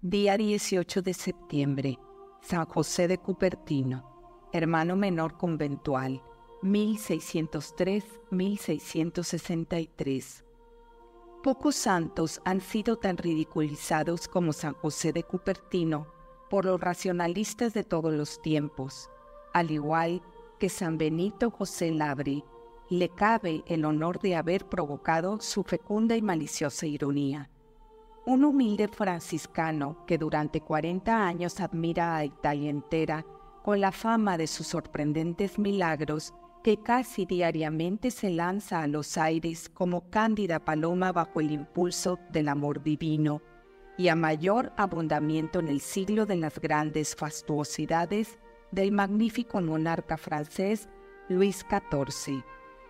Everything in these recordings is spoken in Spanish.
Día 18 de septiembre. San José de Cupertino, hermano menor conventual, 1603-1663. Pocos santos han sido tan ridiculizados como San José de Cupertino por los racionalistas de todos los tiempos, al igual que San Benito José Labri, le cabe el honor de haber provocado su fecunda y maliciosa ironía un humilde franciscano que durante 40 años admira a Italia entera con la fama de sus sorprendentes milagros que casi diariamente se lanza a los aires como cándida paloma bajo el impulso del amor divino, y a mayor abundamiento en el siglo de las grandes fastuosidades del magnífico monarca francés Luis XIV,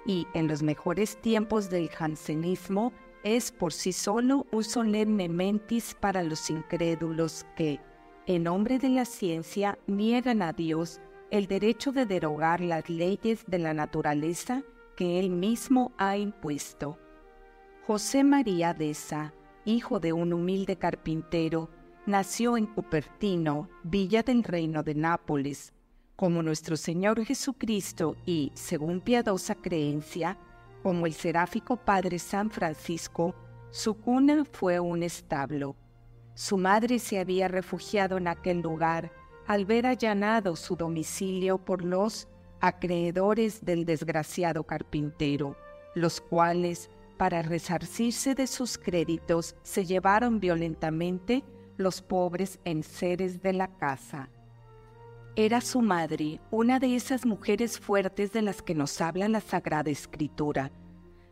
y en los mejores tiempos del jansenismo es por sí solo un solemne mentis para los incrédulos que, en nombre de la ciencia, niegan a Dios el derecho de derogar las leyes de la naturaleza que Él mismo ha impuesto. José María Deza, hijo de un humilde carpintero, nació en Cupertino, villa del reino de Nápoles. Como nuestro Señor Jesucristo y, según piadosa creencia, como el seráfico Padre San Francisco, su cuna fue un establo. Su madre se había refugiado en aquel lugar al ver allanado su domicilio por los acreedores del desgraciado carpintero, los cuales, para resarcirse de sus créditos, se llevaron violentamente los pobres enseres de la casa. Era su madre, una de esas mujeres fuertes de las que nos habla la Sagrada Escritura.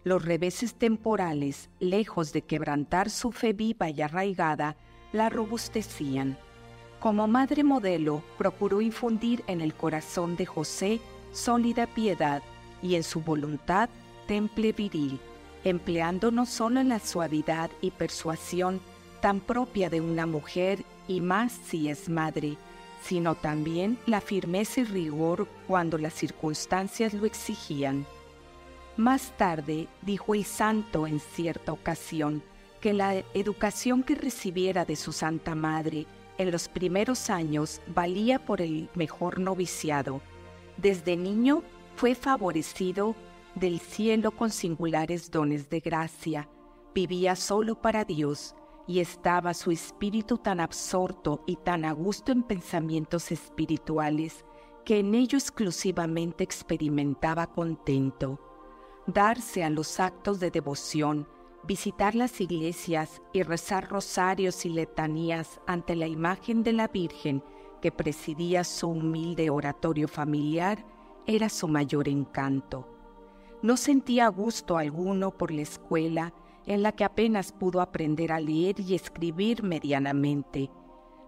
Los reveses temporales, lejos de quebrantar su fe viva y arraigada, la robustecían. Como madre modelo, procuró infundir en el corazón de José sólida piedad y en su voluntad temple viril, empleando no solo la suavidad y persuasión tan propia de una mujer y más si es madre, sino también la firmeza y rigor cuando las circunstancias lo exigían. Más tarde dijo el santo en cierta ocasión que la educación que recibiera de su Santa Madre en los primeros años valía por el mejor noviciado. Desde niño fue favorecido del cielo con singulares dones de gracia, vivía solo para Dios, y estaba su espíritu tan absorto y tan a gusto en pensamientos espirituales que en ello exclusivamente experimentaba contento. Darse a los actos de devoción, visitar las iglesias y rezar rosarios y letanías ante la imagen de la Virgen que presidía su humilde oratorio familiar era su mayor encanto. No sentía gusto alguno por la escuela en la que apenas pudo aprender a leer y escribir medianamente.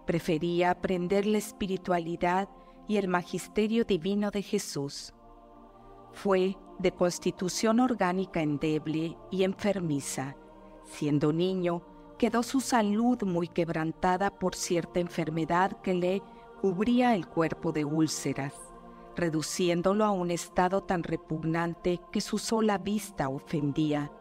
Prefería aprender la espiritualidad y el magisterio divino de Jesús. Fue de constitución orgánica endeble y enfermiza. Siendo niño, quedó su salud muy quebrantada por cierta enfermedad que le cubría el cuerpo de úlceras, reduciéndolo a un estado tan repugnante que su sola vista ofendía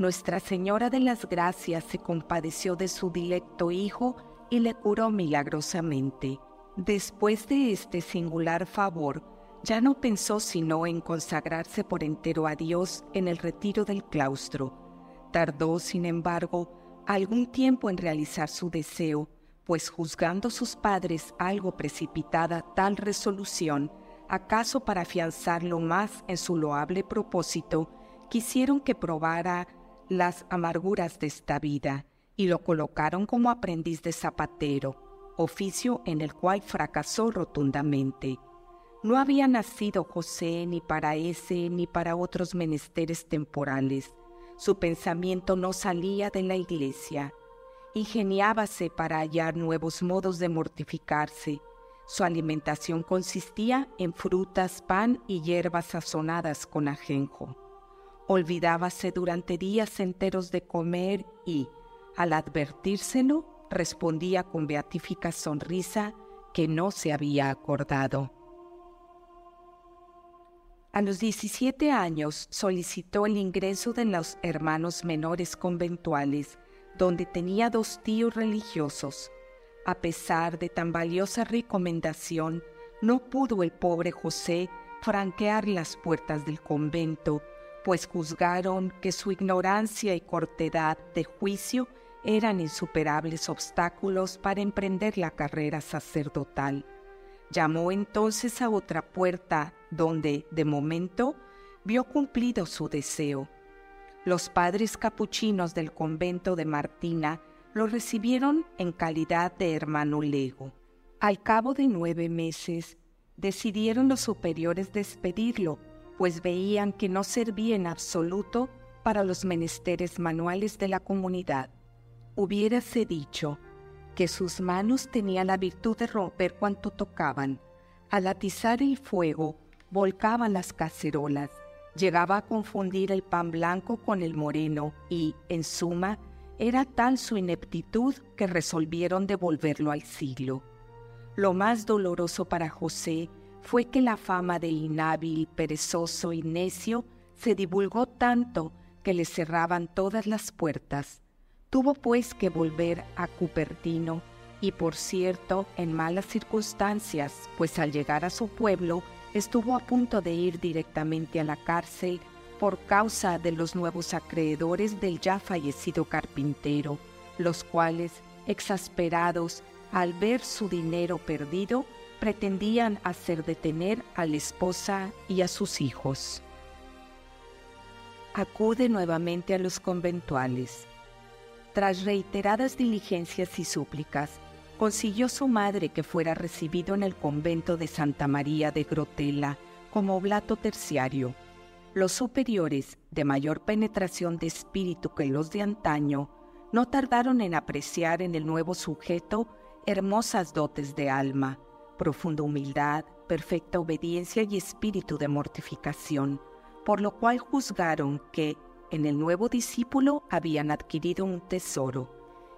nuestra Señora de las Gracias se compadeció de su dilecto hijo y le curó milagrosamente. Después de este singular favor, ya no pensó sino en consagrarse por entero a Dios en el retiro del claustro. Tardó, sin embargo, algún tiempo en realizar su deseo, pues juzgando sus padres algo precipitada tal resolución, acaso para afianzarlo más en su loable propósito, quisieron que probara las amarguras de esta vida y lo colocaron como aprendiz de zapatero, oficio en el cual fracasó rotundamente. No había nacido José ni para ese ni para otros menesteres temporales. Su pensamiento no salía de la iglesia. Ingeniábase para hallar nuevos modos de mortificarse. Su alimentación consistía en frutas, pan y hierbas sazonadas con ajenjo. Olvidábase durante días enteros de comer y, al advertírselo, respondía con beatífica sonrisa que no se había acordado. A los 17 años solicitó el ingreso de los hermanos menores conventuales, donde tenía dos tíos religiosos. A pesar de tan valiosa recomendación, no pudo el pobre José franquear las puertas del convento, pues juzgaron que su ignorancia y cortedad de juicio eran insuperables obstáculos para emprender la carrera sacerdotal. Llamó entonces a otra puerta, donde, de momento, vio cumplido su deseo. Los padres capuchinos del convento de Martina lo recibieron en calidad de hermano lego. Al cabo de nueve meses, decidieron los superiores despedirlo, pues veían que no servía en absoluto para los menesteres manuales de la comunidad. Hubiérase dicho que sus manos tenían la virtud de romper cuanto tocaban. Al atizar el fuego, volcaban las cacerolas, llegaba a confundir el pan blanco con el moreno y, en suma, era tal su ineptitud que resolvieron devolverlo al siglo. Lo más doloroso para José fue que la fama de inhábil, perezoso y necio se divulgó tanto que le cerraban todas las puertas. Tuvo pues que volver a Cupertino y por cierto en malas circunstancias, pues al llegar a su pueblo estuvo a punto de ir directamente a la cárcel por causa de los nuevos acreedores del ya fallecido carpintero, los cuales, exasperados al ver su dinero perdido, pretendían hacer detener a la esposa y a sus hijos. Acude nuevamente a los conventuales. Tras reiteradas diligencias y súplicas, consiguió su madre que fuera recibido en el convento de Santa María de Grotela como oblato terciario, los superiores, de mayor penetración de espíritu que los de antaño, no tardaron en apreciar en el nuevo sujeto hermosas dotes de alma, profunda humildad, perfecta obediencia y espíritu de mortificación, por lo cual juzgaron que en el nuevo discípulo habían adquirido un tesoro,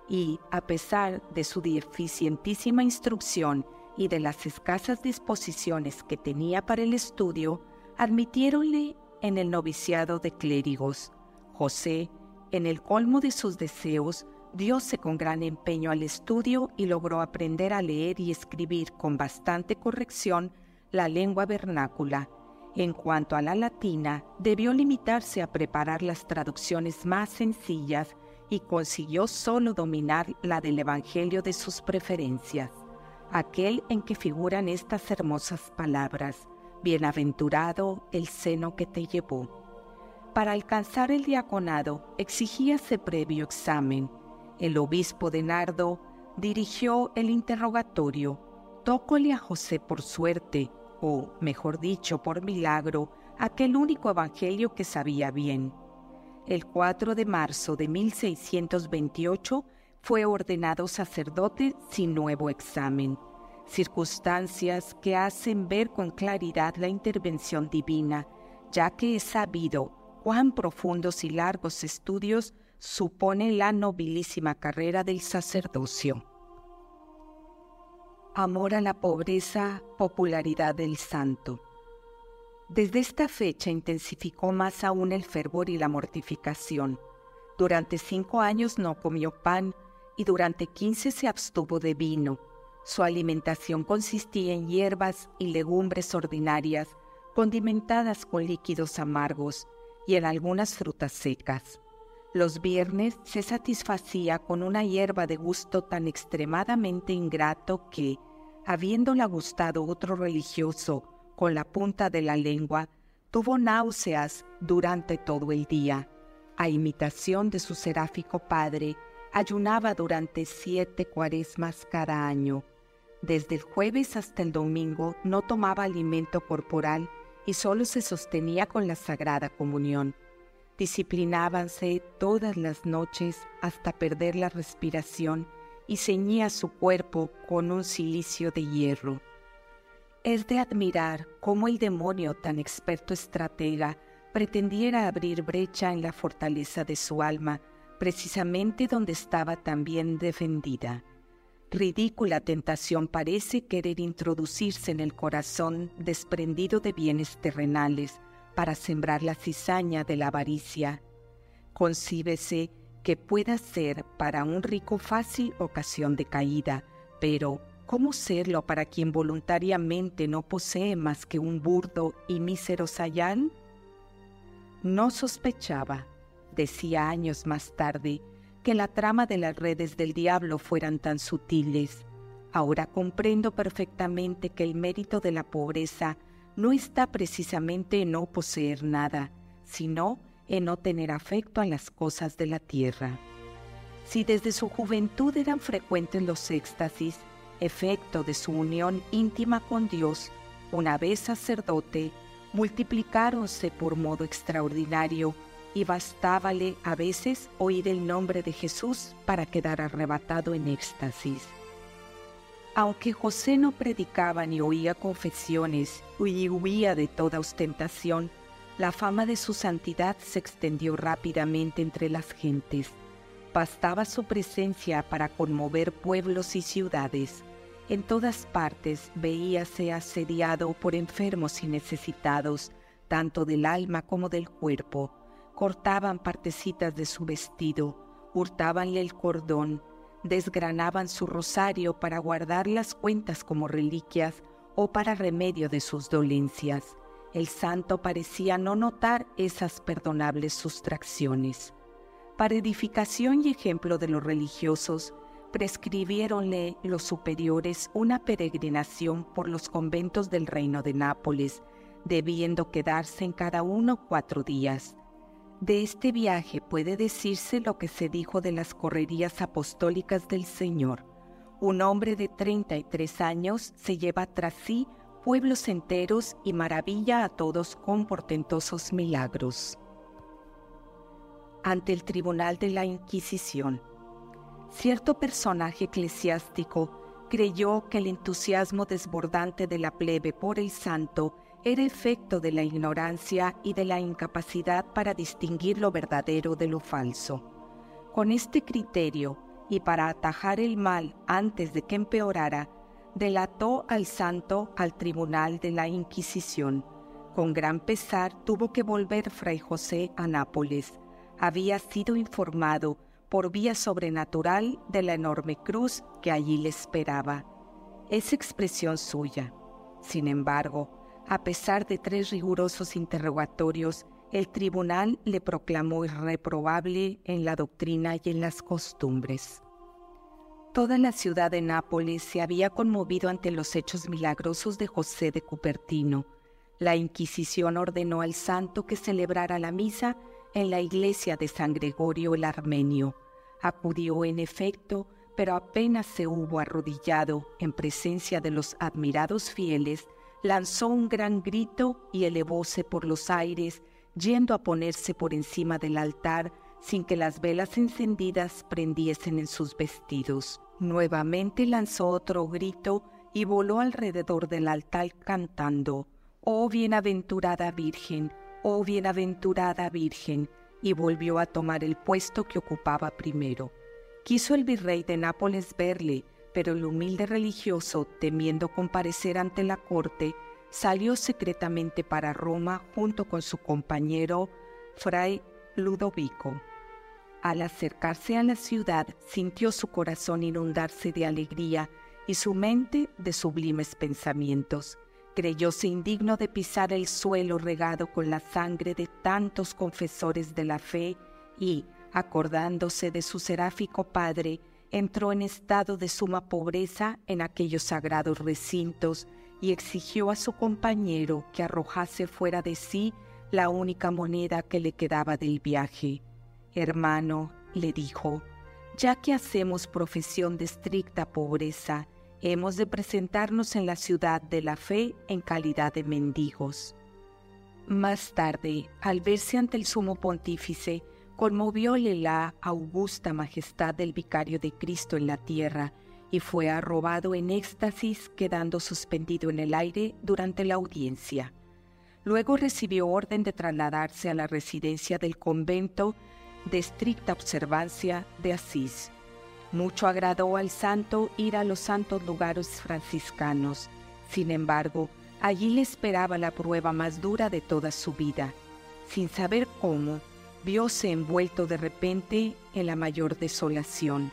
y, a pesar de su deficientísima instrucción y de las escasas disposiciones que tenía para el estudio, admitiéronle en el noviciado de clérigos. José, en el colmo de sus deseos, diose con gran empeño al estudio y logró aprender a leer y escribir con bastante corrección la lengua vernácula. En cuanto a la latina, debió limitarse a preparar las traducciones más sencillas y consiguió solo dominar la del Evangelio de sus preferencias, aquel en que figuran estas hermosas palabras. Bienaventurado el seno que te llevó. Para alcanzar el diaconado exigíase previo examen. El obispo de Nardo dirigió el interrogatorio. Tócole a José por suerte, o mejor dicho, por milagro, aquel único evangelio que sabía bien. El 4 de marzo de 1628 fue ordenado sacerdote sin nuevo examen circunstancias que hacen ver con claridad la intervención divina, ya que es sabido cuán profundos y largos estudios supone la nobilísima carrera del sacerdocio. Amor a la pobreza, popularidad del santo. Desde esta fecha intensificó más aún el fervor y la mortificación. Durante cinco años no comió pan y durante quince se abstuvo de vino su alimentación consistía en hierbas y legumbres ordinarias condimentadas con líquidos amargos y en algunas frutas secas. Los viernes se satisfacía con una hierba de gusto tan extremadamente ingrato que, habiéndola gustado otro religioso con la punta de la lengua, tuvo náuseas durante todo el día. A imitación de su seráfico padre, ayunaba durante siete cuaresmas cada año desde el jueves hasta el domingo no tomaba alimento corporal y solo se sostenía con la Sagrada Comunión. Disciplinábanse todas las noches hasta perder la respiración y ceñía su cuerpo con un cilicio de hierro. Es de admirar cómo el demonio, tan experto estratega, pretendiera abrir brecha en la fortaleza de su alma, precisamente donde estaba tan bien defendida. Ridícula tentación parece querer introducirse en el corazón desprendido de bienes terrenales para sembrar la cizaña de la avaricia. Concíbese que pueda ser para un rico fácil ocasión de caída, Pero, ¿cómo serlo para quien voluntariamente no posee más que un burdo y mísero sayán? No sospechaba, decía años más tarde, que la trama de las redes del diablo fueran tan sutiles. Ahora comprendo perfectamente que el mérito de la pobreza no está precisamente en no poseer nada, sino en no tener afecto a las cosas de la tierra. Si desde su juventud eran frecuentes los éxtasis, efecto de su unión íntima con Dios, una vez sacerdote, multiplicáronse por modo extraordinario y bastábale a veces oír el nombre de Jesús para quedar arrebatado en éxtasis. Aunque José no predicaba ni oía confesiones y huía de toda ostentación, la fama de su santidad se extendió rápidamente entre las gentes. Bastaba su presencia para conmover pueblos y ciudades. En todas partes veíase asediado por enfermos y necesitados, tanto del alma como del cuerpo. Cortaban partecitas de su vestido, hurtábanle el cordón, desgranaban su rosario para guardar las cuentas como reliquias o para remedio de sus dolencias. El santo parecía no notar esas perdonables sustracciones. Para edificación y ejemplo de los religiosos, prescribiéronle los superiores una peregrinación por los conventos del reino de Nápoles, debiendo quedarse en cada uno cuatro días. De este viaje puede decirse lo que se dijo de las correrías apostólicas del Señor. Un hombre de 33 años se lleva tras sí pueblos enteros y maravilla a todos con portentosos milagros. Ante el tribunal de la Inquisición, cierto personaje eclesiástico creyó que el entusiasmo desbordante de la plebe por el santo era efecto de la ignorancia y de la incapacidad para distinguir lo verdadero de lo falso. Con este criterio, y para atajar el mal antes de que empeorara, delató al santo al tribunal de la Inquisición. Con gran pesar tuvo que volver Fray José a Nápoles. Había sido informado por vía sobrenatural de la enorme cruz que allí le esperaba. Es expresión suya. Sin embargo, a pesar de tres rigurosos interrogatorios, el tribunal le proclamó irreprobable en la doctrina y en las costumbres. Toda la ciudad de Nápoles se había conmovido ante los hechos milagrosos de José de Cupertino. La Inquisición ordenó al santo que celebrara la misa en la iglesia de San Gregorio el Armenio. Acudió en efecto, pero apenas se hubo arrodillado en presencia de los admirados fieles, lanzó un gran grito y elevóse por los aires, yendo a ponerse por encima del altar sin que las velas encendidas prendiesen en sus vestidos. Nuevamente lanzó otro grito y voló alrededor del altar cantando, Oh bienaventurada Virgen, oh bienaventurada Virgen, y volvió a tomar el puesto que ocupaba primero. Quiso el virrey de Nápoles verle, pero el humilde religioso, temiendo comparecer ante la corte, salió secretamente para Roma junto con su compañero Fray Ludovico. Al acercarse a la ciudad, sintió su corazón inundarse de alegría y su mente de sublimes pensamientos creyóse indigno de pisar el suelo regado con la sangre de tantos confesores de la fe y, acordándose de su seráfico padre, entró en estado de suma pobreza en aquellos sagrados recintos y exigió a su compañero que arrojase fuera de sí la única moneda que le quedaba del viaje. Hermano, le dijo, ya que hacemos profesión de estricta pobreza, hemos de presentarnos en la ciudad de la fe en calidad de mendigos. Más tarde, al verse ante el sumo pontífice, conmovióle la augusta majestad del vicario de Cristo en la tierra y fue arrobado en éxtasis quedando suspendido en el aire durante la audiencia. Luego recibió orden de trasladarse a la residencia del convento de estricta observancia de Asís. Mucho agradó al santo ir a los santos lugares franciscanos. Sin embargo, allí le esperaba la prueba más dura de toda su vida. Sin saber cómo, vióse envuelto de repente en la mayor desolación.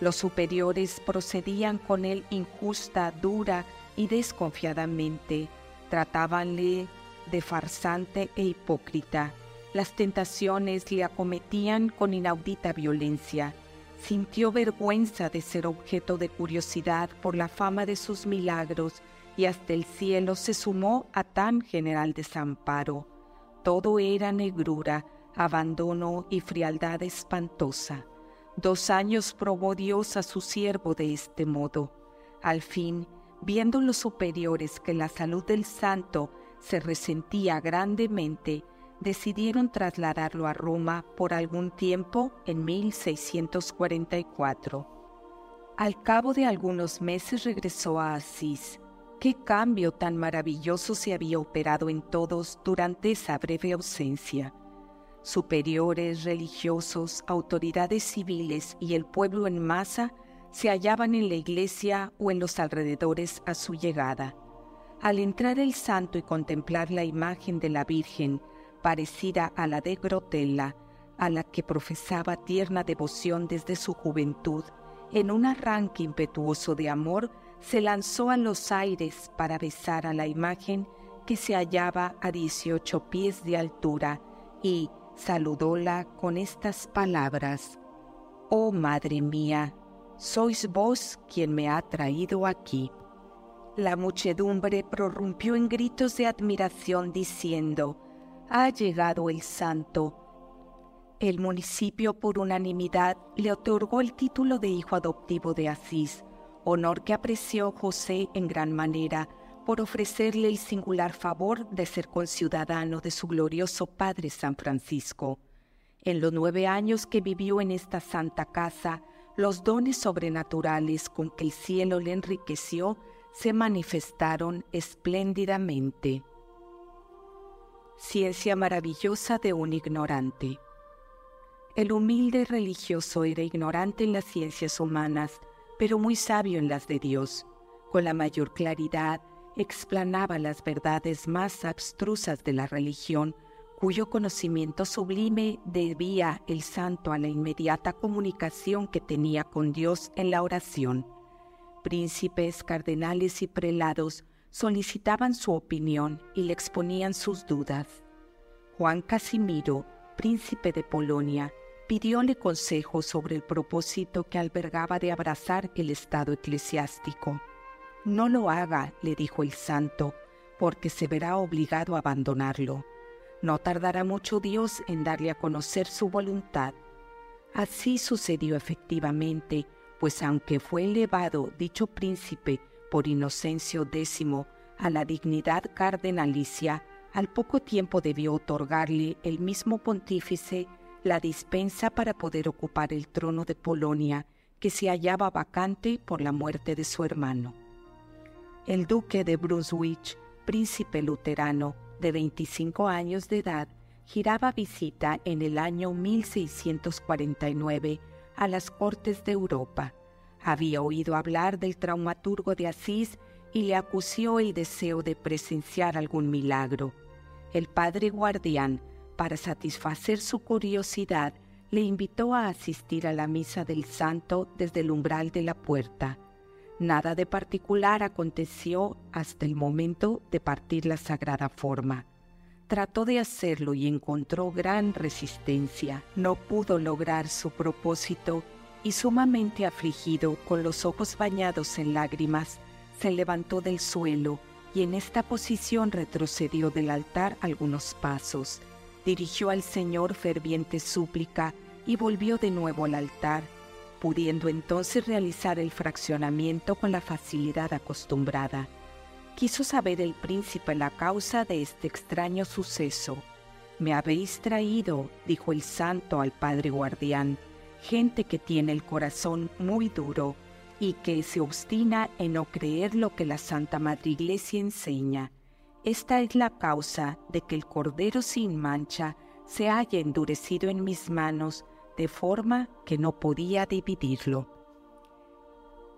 Los superiores procedían con él injusta, dura y desconfiadamente. Tratábanle de farsante e hipócrita. Las tentaciones le acometían con inaudita violencia. Sintió vergüenza de ser objeto de curiosidad por la fama de sus milagros y hasta el cielo se sumó a tan general desamparo. Todo era negrura, abandono y frialdad espantosa. Dos años probó Dios a su siervo de este modo. Al fin, viendo los superiores que la salud del santo se resentía grandemente, decidieron trasladarlo a Roma por algún tiempo en 1644. Al cabo de algunos meses regresó a Asís. Qué cambio tan maravilloso se había operado en todos durante esa breve ausencia superiores religiosos, autoridades civiles y el pueblo en masa se hallaban en la iglesia o en los alrededores a su llegada. Al entrar el santo y contemplar la imagen de la Virgen, parecida a la de Grotella, a la que profesaba tierna devoción desde su juventud, en un arranque impetuoso de amor, se lanzó a los aires para besar a la imagen que se hallaba a dieciocho pies de altura y, saludóla con estas palabras, Oh Madre mía, sois vos quien me ha traído aquí. La muchedumbre prorrumpió en gritos de admiración diciendo, Ha llegado el santo. El municipio por unanimidad le otorgó el título de hijo adoptivo de Asís, honor que apreció José en gran manera por ofrecerle el singular favor de ser conciudadano de su glorioso padre San Francisco. En los nueve años que vivió en esta santa casa, los dones sobrenaturales con que el cielo le enriqueció se manifestaron espléndidamente. Ciencia maravillosa de un ignorante. El humilde religioso era ignorante en las ciencias humanas, pero muy sabio en las de Dios. Con la mayor claridad explanaba las verdades más abstrusas de la religión, cuyo conocimiento sublime debía el santo a la inmediata comunicación que tenía con Dios en la oración. Príncipes, cardenales y prelados solicitaban su opinión y le exponían sus dudas. Juan Casimiro, príncipe de Polonia, pidióle consejo sobre el propósito que albergaba de abrazar el estado eclesiástico. No lo haga, le dijo el santo, porque se verá obligado a abandonarlo. No tardará mucho Dios en darle a conocer su voluntad. Así sucedió efectivamente, pues aunque fue elevado dicho príncipe por Inocencio X a la dignidad cardenalicia, al poco tiempo debió otorgarle el mismo pontífice la dispensa para poder ocupar el trono de Polonia, que se hallaba vacante por la muerte de su hermano el duque de Brunswick, príncipe luterano de 25 años de edad, giraba visita en el año 1649 a las cortes de Europa. Había oído hablar del traumaturgo de Asís y le acusió el deseo de presenciar algún milagro. El padre guardián, para satisfacer su curiosidad, le invitó a asistir a la misa del santo desde el umbral de la puerta. Nada de particular aconteció hasta el momento de partir la sagrada forma. Trató de hacerlo y encontró gran resistencia. No pudo lograr su propósito y sumamente afligido, con los ojos bañados en lágrimas, se levantó del suelo y en esta posición retrocedió del altar algunos pasos. Dirigió al Señor ferviente súplica y volvió de nuevo al altar pudiendo entonces realizar el fraccionamiento con la facilidad acostumbrada. Quiso saber el príncipe la causa de este extraño suceso. Me habéis traído, dijo el santo al padre guardián, gente que tiene el corazón muy duro y que se obstina en no creer lo que la Santa Madre Iglesia enseña. Esta es la causa de que el Cordero sin mancha se haya endurecido en mis manos de forma que no podía dividirlo.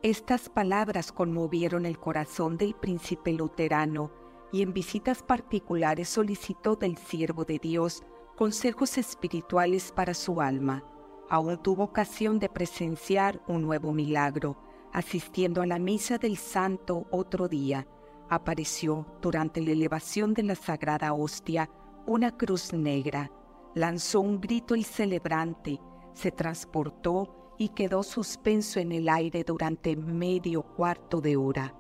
Estas palabras conmovieron el corazón del príncipe luterano y en visitas particulares solicitó del siervo de Dios consejos espirituales para su alma. aún tuvo ocasión de presenciar un nuevo milagro. Asistiendo a la misa del santo otro día, apareció durante la elevación de la sagrada hostia una cruz negra. Lanzó un grito el celebrante, se transportó y quedó suspenso en el aire durante medio cuarto de hora.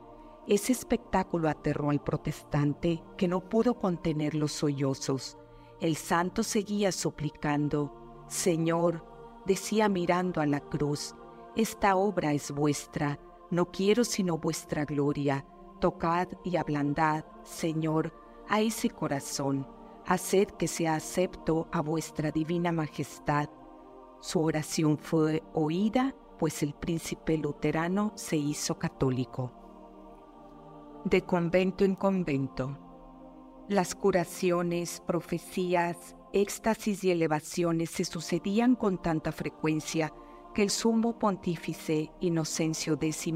Ese espectáculo aterró al protestante que no pudo contener los sollozos. El santo seguía suplicando, Señor, decía mirando a la cruz, esta obra es vuestra, no quiero sino vuestra gloria. Tocad y ablandad, Señor, a ese corazón, haced que sea acepto a vuestra divina majestad. Su oración fue oída, pues el príncipe luterano se hizo católico. De convento en convento. Las curaciones, profecías, éxtasis y elevaciones se sucedían con tanta frecuencia que el sumo pontífice Inocencio X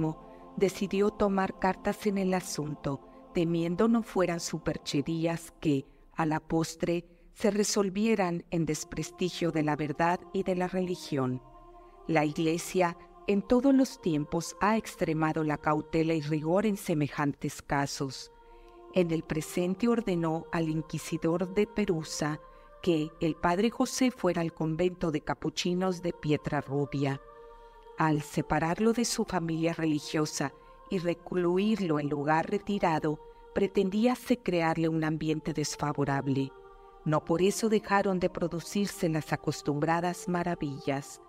decidió tomar cartas en el asunto, temiendo no fueran supercherías que, a la postre, se resolvieran en desprestigio de la verdad y de la religión. La Iglesia en todos los tiempos ha extremado la cautela y rigor en semejantes casos. En el presente ordenó al inquisidor de Perusa que el padre José fuera al convento de capuchinos de Pietra Rubia. Al separarlo de su familia religiosa y recluirlo en lugar retirado, pretendíase crearle un ambiente desfavorable. No por eso dejaron de producirse las acostumbradas maravillas.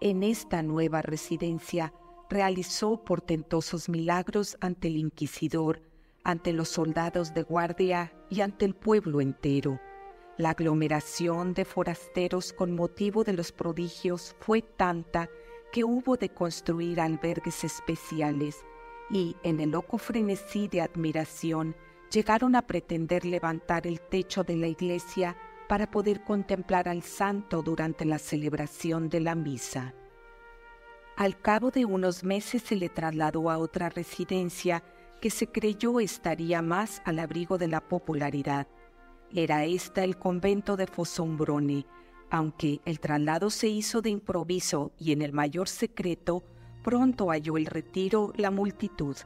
En esta nueva residencia realizó portentosos milagros ante el inquisidor, ante los soldados de guardia y ante el pueblo entero. La aglomeración de forasteros con motivo de los prodigios fue tanta que hubo de construir albergues especiales y, en el loco frenesí de admiración, llegaron a pretender levantar el techo de la iglesia para poder contemplar al santo durante la celebración de la misa. Al cabo de unos meses se le trasladó a otra residencia que se creyó estaría más al abrigo de la popularidad era esta el convento de Fossombrone, aunque el traslado se hizo de improviso y en el mayor secreto, pronto halló el retiro la multitud.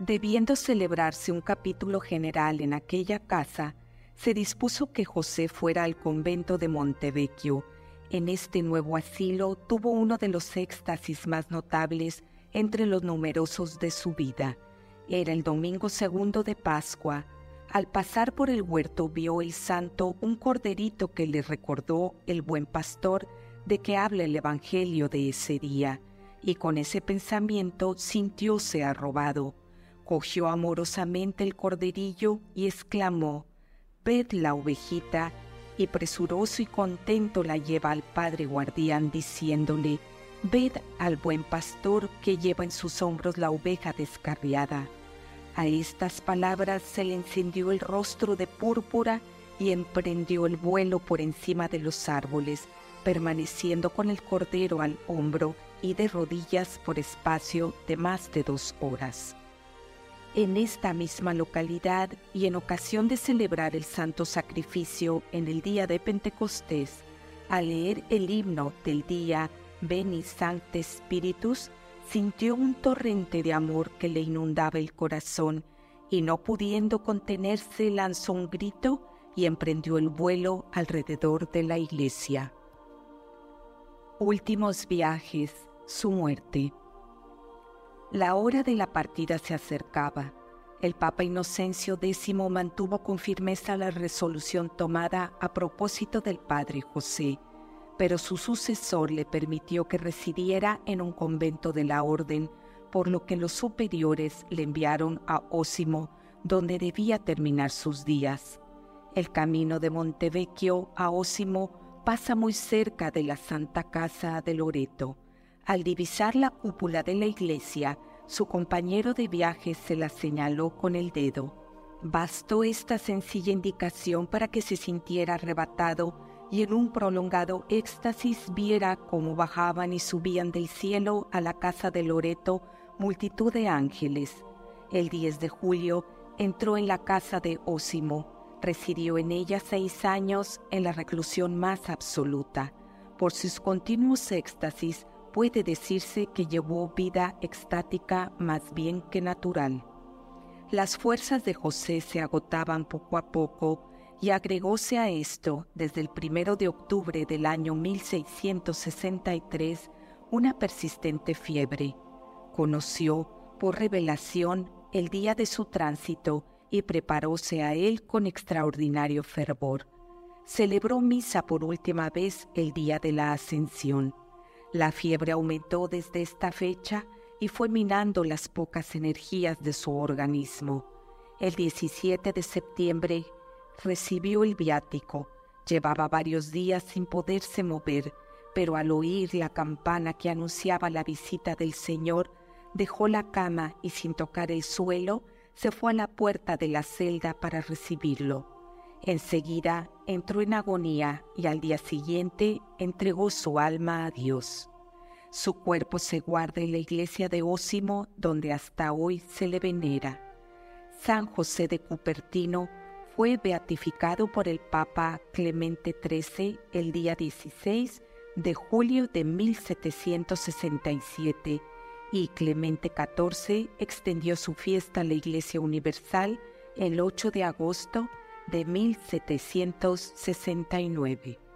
Debiendo celebrarse un capítulo general en aquella casa, se dispuso que José fuera al convento de Montevecchio. En este nuevo asilo tuvo uno de los éxtasis más notables entre los numerosos de su vida. Era el domingo segundo de Pascua, al pasar por el huerto vio el santo un corderito que le recordó el buen pastor de que habla el Evangelio de ese día, y con ese pensamiento sintióse arrobado. Cogió amorosamente el corderillo y exclamó, Ved la ovejita, y presuroso y contento la lleva al padre guardián diciéndole, Ved al buen pastor que lleva en sus hombros la oveja descarriada. A estas palabras se le encendió el rostro de púrpura y emprendió el vuelo por encima de los árboles, permaneciendo con el cordero al hombro y de rodillas por espacio de más de dos horas. En esta misma localidad y en ocasión de celebrar el santo sacrificio en el día de Pentecostés, al leer el himno del día Beni Sancte Spiritus, sintió un torrente de amor que le inundaba el corazón y no pudiendo contenerse lanzó un grito y emprendió el vuelo alrededor de la iglesia. Últimos viajes, su muerte. La hora de la partida se acercaba. El Papa Inocencio X mantuvo con firmeza la resolución tomada a propósito del Padre José pero su sucesor le permitió que residiera en un convento de la orden, por lo que los superiores le enviaron a Ósimo, donde debía terminar sus días. El camino de Montevecchio a Ósimo pasa muy cerca de la Santa Casa de Loreto. Al divisar la cúpula de la iglesia, su compañero de viaje se la señaló con el dedo. Bastó esta sencilla indicación para que se sintiera arrebatado y en un prolongado éxtasis viera cómo bajaban y subían del cielo a la casa de Loreto multitud de ángeles. El 10 de julio entró en la casa de Ósimo, residió en ella seis años en la reclusión más absoluta. Por sus continuos éxtasis puede decirse que llevó vida extática más bien que natural. Las fuerzas de José se agotaban poco a poco y agregóse a esto, desde el primero de octubre del año 1663, una persistente fiebre. Conoció, por revelación, el día de su tránsito y preparóse a él con extraordinario fervor. Celebró misa por última vez el día de la ascensión. La fiebre aumentó desde esta fecha y fue minando las pocas energías de su organismo. El 17 de septiembre recibió el viático. Llevaba varios días sin poderse mover, pero al oír la campana que anunciaba la visita del Señor, dejó la cama y sin tocar el suelo, se fue a la puerta de la celda para recibirlo. Enseguida entró en agonía y al día siguiente entregó su alma a Dios. Su cuerpo se guarda en la iglesia de Ósimo, donde hasta hoy se le venera. San José de Cupertino fue beatificado por el Papa Clemente XIII el día 16 de julio de 1767 y Clemente XIV extendió su fiesta a la Iglesia Universal el 8 de agosto de 1769.